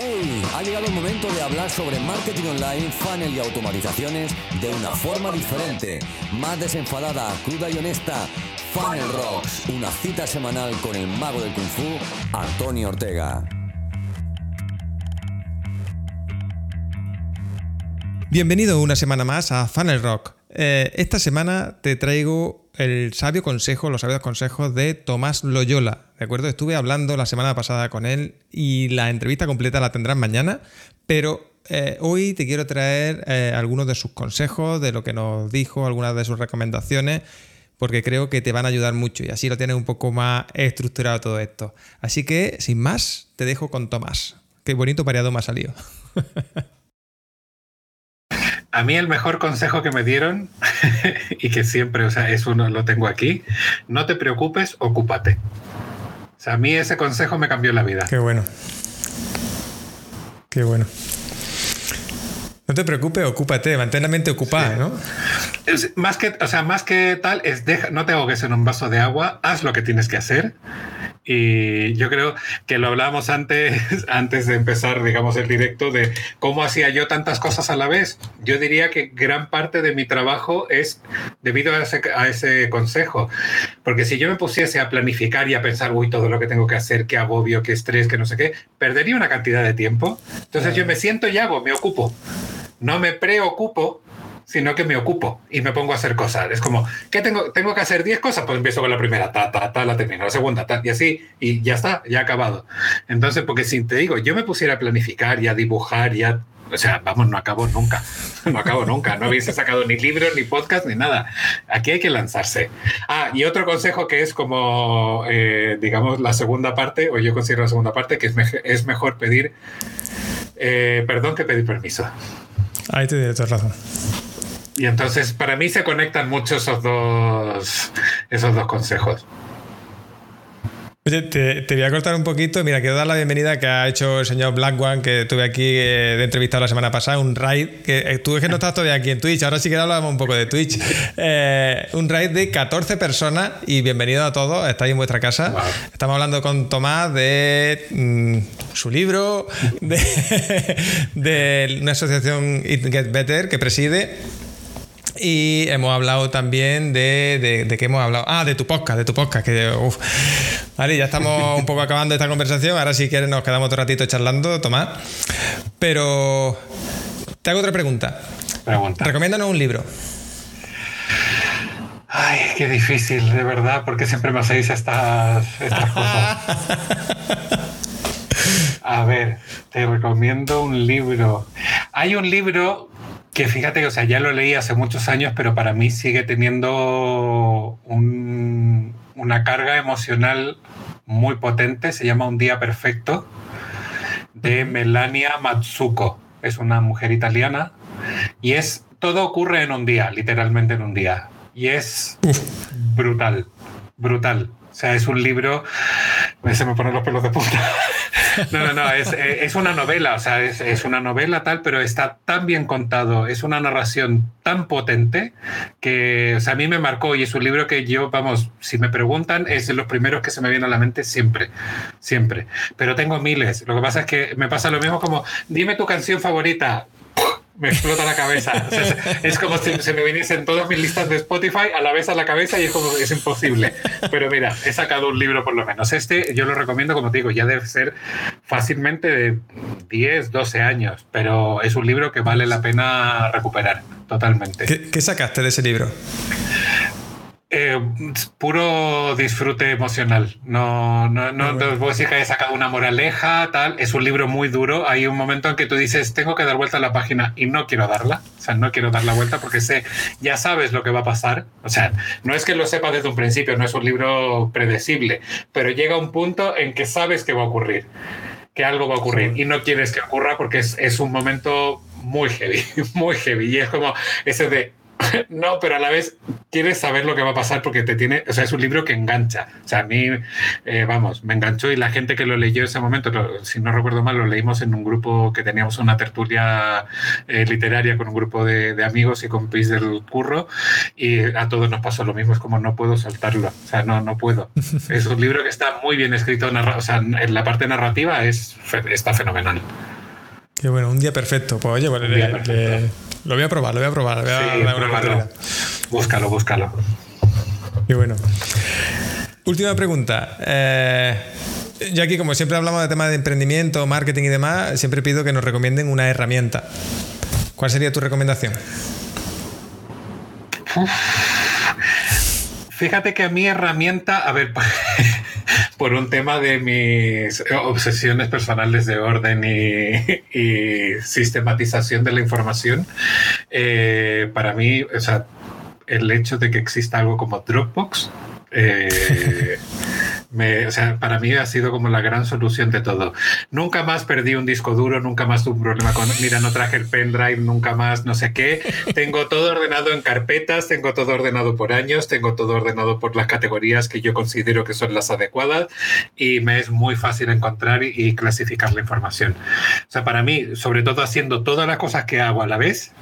¡Hey! Ha llegado el momento de hablar sobre marketing online, funnel y automatizaciones de una forma diferente, más desenfadada, cruda y honesta. Funnel Rocks, una cita semanal con el mago del kung fu, Antonio Ortega. Bienvenido una semana más a Funnel Rock. Eh, esta semana te traigo el sabio consejo, los sabios consejos de Tomás Loyola. ¿De acuerdo? Estuve hablando la semana pasada con él y la entrevista completa la tendrás mañana, pero eh, hoy te quiero traer eh, algunos de sus consejos, de lo que nos dijo, algunas de sus recomendaciones, porque creo que te van a ayudar mucho y así lo tienes un poco más estructurado todo esto. Así que, sin más, te dejo con Tomás. Qué bonito pareado me ha salido. A mí el mejor consejo que me dieron, y que siempre, o sea, es uno, lo tengo aquí, no te preocupes, ocúpate. O sea, a mí ese consejo me cambió la vida. Qué bueno. Qué bueno. No te preocupes, ocúpate, mantén la mente ocupada, ¿no? Es, más que, o sea, más que tal, es deja, no te ahogues en un vaso de agua, haz lo que tienes que hacer y yo creo que lo hablábamos antes, antes de empezar, digamos, el directo de cómo hacía yo tantas cosas a la vez. Yo diría que gran parte de mi trabajo es debido a ese, a ese consejo. Porque si yo me pusiese a planificar y a pensar, uy, todo lo que tengo que hacer, qué agobio, qué estrés, qué no sé qué, perdería una cantidad de tiempo. Entonces yo me siento y hago, me ocupo. No me preocupo sino que me ocupo y me pongo a hacer cosas. Es como, ¿qué tengo? ¿Tengo que hacer 10 cosas? Pues empiezo con la primera, ta, ta, ta, la termino, la segunda, ta, y así, y ya está, ya acabado. Entonces, porque si te digo, yo me pusiera a planificar y a dibujar y a o sea, vamos, no acabo nunca, no acabo nunca, no hubiese sacado ni libros, ni podcast, ni nada. Aquí hay que lanzarse. Ah, y otro consejo que es como, eh, digamos, la segunda parte, o yo considero la segunda parte, que es, me es mejor pedir eh, perdón que pedir permiso. Ahí te doy razón. Y entonces para mí se conectan mucho esos dos, esos dos consejos. Oye, te, te, voy a cortar un poquito. Mira, quiero dar la bienvenida que ha hecho el señor Black One, que tuve aquí eh, de entrevistado la semana pasada, un raid, que eh, tú es que no estás todavía aquí en Twitch, ahora sí que hablamos un poco de Twitch. Eh, un raid de 14 personas y bienvenido a todos, estáis en vuestra casa. Wow. Estamos hablando con Tomás de mmm, su libro, de, de una asociación It Get Better que preside y hemos hablado también de, de, de, qué hemos hablado. Ah, de tu podcast, de tu podcast. Que, uf. Vale, ya estamos un poco acabando esta conversación. Ahora, si quieres, nos quedamos otro ratito charlando, Tomás. Pero te hago otra pregunta. Pregunta. Recomiéndanos un libro. Ay, qué difícil, de verdad, porque siempre me hacéis estas, estas cosas. A ver, te recomiendo un libro. Hay un libro que fíjate, o sea, ya lo leí hace muchos años, pero para mí sigue teniendo un, una carga emocional muy potente. Se llama Un Día Perfecto, de Melania Mazzucco. Es una mujer italiana y es todo ocurre en un día, literalmente en un día. Y es brutal, brutal. O sea, es un libro. Se me ponen los pelos de punta. No, no, no, es, es, una novela, o sea, es, es, una novela tal, pero está tan bien contado, es una narración tan potente que, o sea, a mí me marcó y es un libro que yo, vamos, si me preguntan, es de los primeros que se me viene a la mente siempre, siempre. Pero tengo miles. Lo que pasa es que me pasa lo mismo como, dime tu canción favorita me explota la cabeza. Es como si se me viniesen todas mis listas de Spotify a la vez a la cabeza y es como es imposible. Pero mira, he sacado un libro por lo menos. Este yo lo recomiendo, como te digo, ya debe ser fácilmente de 10, 12 años, pero es un libro que vale la pena recuperar totalmente. ¿Qué, qué sacaste de ese libro? Eh, puro disfrute emocional. No, no, no te puedo decir que haya sacado una moraleja, tal. Es un libro muy duro. Hay un momento en que tú dices, tengo que dar vuelta a la página y no quiero darla. O sea, no quiero dar la vuelta porque sé, ya sabes lo que va a pasar. O sea, no es que lo sepas desde un principio, no es un libro predecible, pero llega un punto en que sabes que va a ocurrir, que algo va a ocurrir y no quieres que ocurra porque es, es un momento muy heavy, muy heavy. Y es como ese de No, pero a la vez quieres saber lo que va a pasar porque te tiene, o sea, es un libro que engancha. O sea, a mí, eh, vamos, me enganchó y la gente que lo leyó en ese momento, si no recuerdo mal, lo leímos en un grupo que teníamos una tertulia eh, literaria con un grupo de, amigos y compis del curro y a todos nos pasó lo mismo, es como no puedo soltarlo, o sea, no, no puedo. Es un libro que está muy bien escrito, o sea, en la parte narrativa es, está fenomenal. Qué bueno, un día perfecto. Pues oye, bueno, lo voy a probar, lo voy a probar. Voy a búscalo, búscalo. Qué bueno. Última pregunta. Eh, yo aquí, como siempre hablamos de temas de emprendimiento, marketing y demás, siempre pido que nos recomienden una herramienta. ¿Cuál sería tu recomendación? Fíjate que a mi herramienta, a ver, por un tema de mis obsesiones personales de orden y, sistematización de la información, eh, para mí, o sea, el hecho de que exista algo como Dropbox eh, o sea, para mí ha sido como la gran solución de todo. Nunca más perdí un disco duro, nunca más tuve un problema con, mira, no traje el pendrive, nunca más no sé qué. Tengo todo ordenado en carpetas, tengo todo ordenado por años, tengo todo ordenado por las categorías que yo considero que son las adecuadas y me es muy fácil encontrar y, clasificar la información. O sea, para mí, sobre todo haciendo todas las cosas que hago a la vez,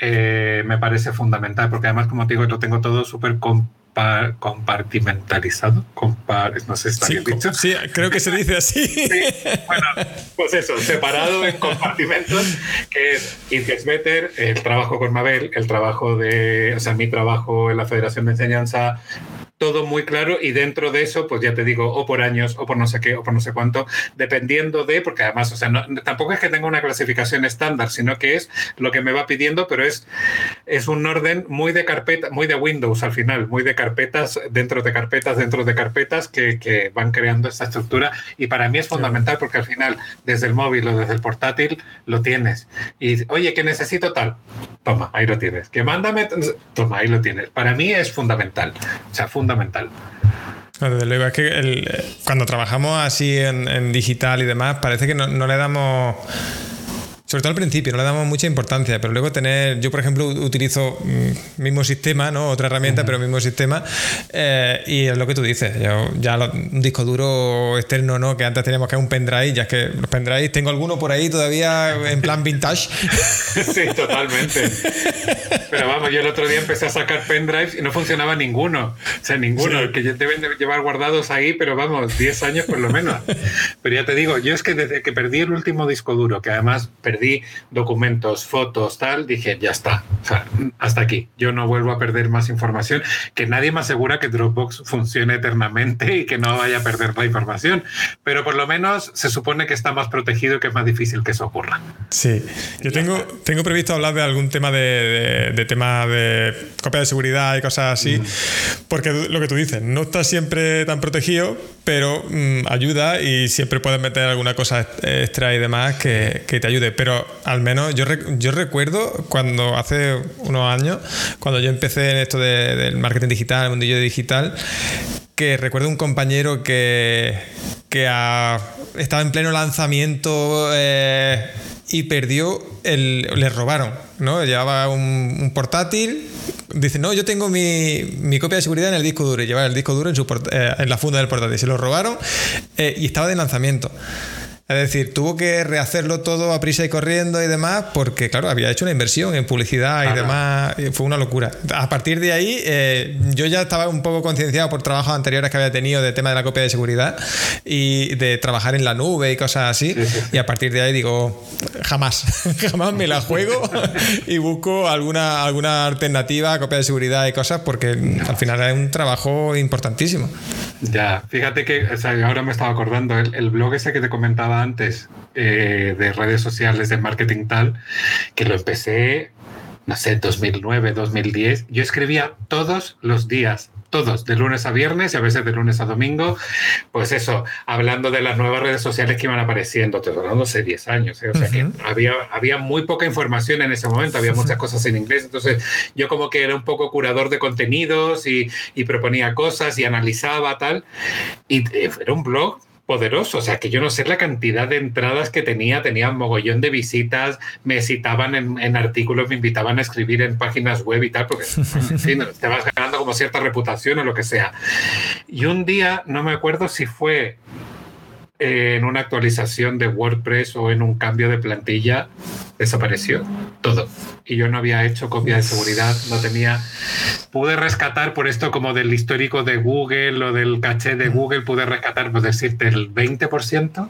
eh, me parece fundamental, porque además, como te digo, lo tengo todo súper compartimentalizado. no sé si está bien dicho. Sí, creo que se dice así. bueno, pues eso, separado en compartimentos, que es It Better, el trabajo con Mabel, el trabajo de, o sea, mi trabajo en la Federación de Enseñanza todo muy claro y dentro de eso, pues ya te digo, o por años, o por no sé qué, o por no sé cuánto, dependiendo de, porque además, o sea, tampoco es que tenga una clasificación estándar, sino que es lo que me va pidiendo, pero es, es un orden muy de carpeta, muy de Windows al final, muy de carpetas, dentro de carpetas, dentro de carpetas que, que van creando esta estructura y para mí es fundamental porque al final, desde el móvil o desde el portátil, lo tienes. Y, oye, que necesito tal, toma, ahí lo tienes. Que mándame, toma, ahí lo tienes. Para mí es fundamental. O sea, fundamental. Desde luego, es que el, cuando trabajamos así en, digital y demás, parece que no le damos sobre todo al principio, no le damos mucha importancia, pero luego tener, yo por ejemplo utilizo mm, mismo sistema, ¿no? Otra herramienta, pero mismo sistema, eh, y es lo que tú dices, yo, ya un disco duro externo, ¿no? Que antes teníamos que un pendrive, ya es que los pendrives, tengo alguno por ahí todavía en plan vintage. sí, totalmente. Pero vamos, yo el otro día empecé a sacar pendrives y no funcionaba ninguno, o sea, ninguno, que deben de llevar guardados ahí, pero vamos, 10 años por lo menos. Pero ya te digo, yo es que desde que perdí el último disco duro, que además perdí documentos, fotos, tal, dije, ya está, hasta aquí. Yo no vuelvo a perder más información, que nadie me asegura que Dropbox funcione eternamente y que no vaya a perder la información, pero por lo menos se supone que está más protegido y que es más difícil que eso ocurra. Sí, yo tengo, tengo previsto hablar de algún tema de, de, tema de copia de seguridad y cosas así, porque lo que tú dices, no está siempre tan protegido, pero mm, ayuda y siempre puedes meter alguna cosa extra y demás que, que te ayude. Pero al menos yo, yo recuerdo cuando hace unos años, cuando yo empecé en esto del marketing digital, el mundillo digital, que recuerdo un compañero que, que estaba en pleno lanzamiento eh, y perdió, el, le robaron, ¿no? Llevaba un, portátil, dice, no, yo tengo mi, copia de seguridad en el disco duro, y llevaba el disco duro en, su, eh, en la funda del portátil, se lo robaron eh, y estaba de lanzamiento. Es decir, tuvo que rehacerlo todo a prisa y corriendo y demás, porque, claro, había hecho una inversión en publicidad y demás. fue una locura. A partir de ahí, eh, yo ya estaba un poco concienciado por trabajos anteriores que había tenido de tema de la copia de seguridad y de trabajar en la nube y cosas así. Y a partir de ahí digo, jamás, jamás me la juego y busco alguna, alguna alternativa a copia de seguridad y cosas, porque al final es un trabajo importantísimo. Ya, fíjate que ahora me estaba acordando, el blog ese que te comentaba antes eh, de redes sociales, de marketing tal, que lo empecé, no sé, 2009, 2010. Yo escribía todos los días, todos, de lunes a viernes y a veces de lunes a domingo, pues eso, hablando de las nuevas redes sociales que iban apareciendo, te hablando hace 10 años, ¿eh? o sea que había, había muy poca información en ese momento, había muchas cosas en inglés, entonces yo como que era un poco curador de contenidos y, y proponía cosas y analizaba tal, y eh, era un blog poderoso. O sea, que yo no sé la cantidad de entradas que tenía, tenía un mogollón de visitas, me citaban en, artículos, me invitaban a escribir en páginas web y tal, porque en fin, te vas ganando como cierta reputación o lo que sea. Y un día, no me acuerdo si fue en una actualización de WordPress o en un cambio de plantilla, desapareció todo. Y yo no había hecho copia de seguridad, no tenía... Pude rescatar por esto como del histórico de Google o del caché de Google, pude rescatar, pues decirte, el 20%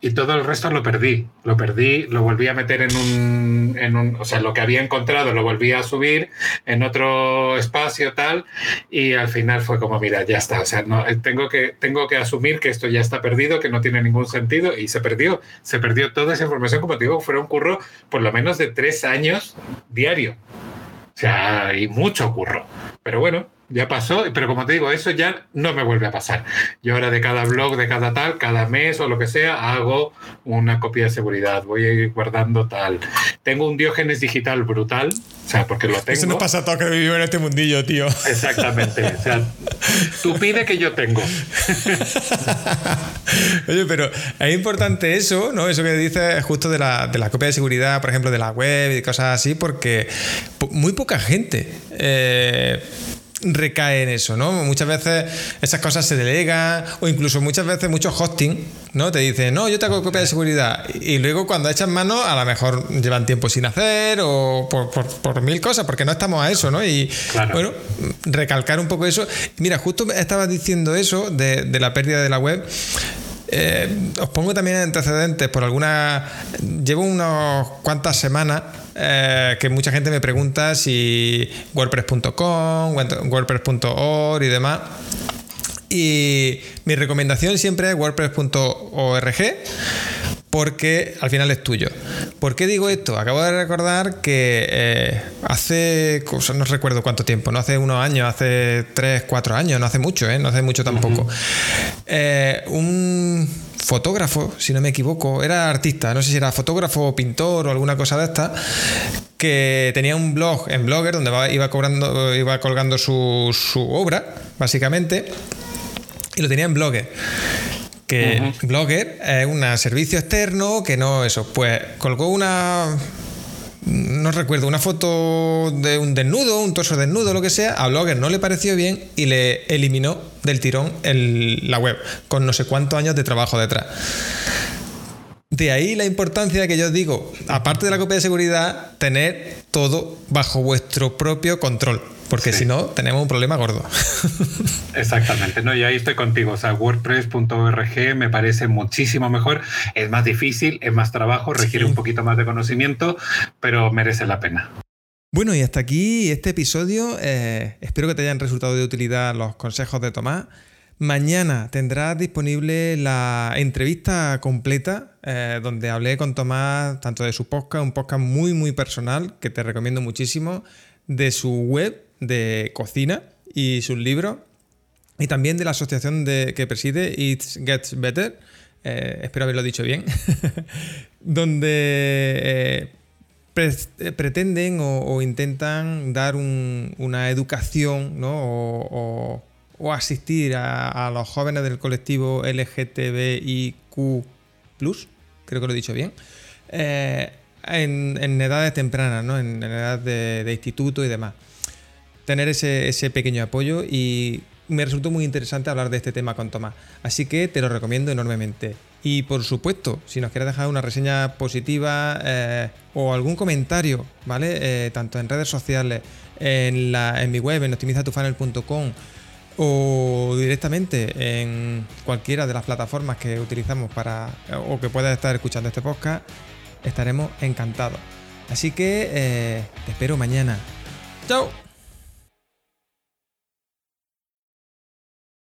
y todo el resto lo perdí. Lo perdí, lo volví a meter en un, en un, o sea, lo que había encontrado lo volví a subir en otro espacio tal y al final fue como, mira, ya está, o sea, no, eh, tengo que, tengo que asumir que esto ya está perdido, que no tiene ningún sentido y se perdió, se perdió toda esa información, como te digo, fue un curro por lo menos de tres años diario. O sea, y mucho curro. Pero bueno, ya pasó, pero como te digo, eso ya no me vuelve a pasar. Yo ahora de cada blog, de cada tal, cada mes o lo que sea, hago una copia de seguridad, voy a ir guardando tal. Tengo un diógenes digital brutal, o sea, porque lo tengo. Eso no pasa todo que vivimos en este mundillo, tío. Exactamente, o sea, tú pide que yo tengo. Oye, pero es importante eso, ¿no? Eso que dices justo de la, de la copia de seguridad, por ejemplo, de la web y cosas así, porque muy poca gente. Eh, recae en eso, ¿no? Muchas veces esas cosas se delegan o incluso muchas veces muchos hosting, ¿no? Te dicen, no, yo te hago copia de seguridad y luego cuando echan mano a lo mejor llevan tiempo sin hacer o por, mil cosas, porque no estamos a eso, ¿no? Y bueno, recalcar un poco eso. Mira, justo estabas diciendo eso de, de la pérdida de la web. Eh, os pongo también antecedentes por alguna. Llevo unas cuantas semanas eh, que mucha gente me pregunta si WordPress.com, WordPress.org y demás. Y mi recomendación siempre es WordPress.org porque al final es tuyo. ¿Por qué digo esto? Acabo de recordar que eh, hace, no recuerdo cuánto tiempo, no hace unos años, hace tres, cuatro años, no hace mucho, ¿eh? no hace mucho tampoco. Eh, un fotógrafo, si no me equivoco, era artista, no sé si era fotógrafo o pintor o alguna cosa de esta, que tenía un blog en Blogger donde iba, cobrando, iba colgando su, su obra, básicamente, y lo tenía en Blogger. Que Blogger es un servicio externo que no eso, pues colgó una no recuerdo, una foto de un desnudo, un torso desnudo, lo que sea, a Blogger no le pareció bien y le eliminó del tirón la web, con no sé cuántos años de trabajo detrás. De ahí la importancia que yo digo, aparte de la copia de seguridad, tener todo bajo vuestro propio control porque si no, tenemos un problema gordo. Exactamente, no, y ahí estoy contigo. O sea, WordPress.org me parece muchísimo mejor. Es más difícil, es más trabajo, requiere un poquito más de conocimiento, pero merece la pena. Bueno, y hasta aquí este episodio. Eh, espero que te hayan resultado de utilidad los consejos de Tomás. Mañana tendrás disponible la entrevista completa eh, donde hablé con Tomás tanto de su podcast, un podcast muy muy personal que te recomiendo muchísimo, de su web de cocina y sus libros, y también de la asociación de, que preside It Gets Better, eh, espero haberlo dicho bien, donde eh, eh, pretenden o, intentan dar una educación o, asistir a, los jóvenes del colectivo LGTBIQ, creo que lo he dicho bien, en, edades tempranas, ¿no? en, edad de instituto y demás tener ese, pequeño apoyo y me resultó muy interesante hablar de este tema con Tomás. Así que te lo recomiendo enormemente. Y por supuesto, si nos quieres dejar una reseña positiva eh, o algún comentario, ¿vale? Eh, tanto en redes sociales, en, la, en mi web, en optimizatufunnel.com o directamente en cualquiera de las plataformas que utilizamos para o que puedas estar escuchando este podcast, estaremos encantados. Así que eh, te espero mañana. ¡Chao!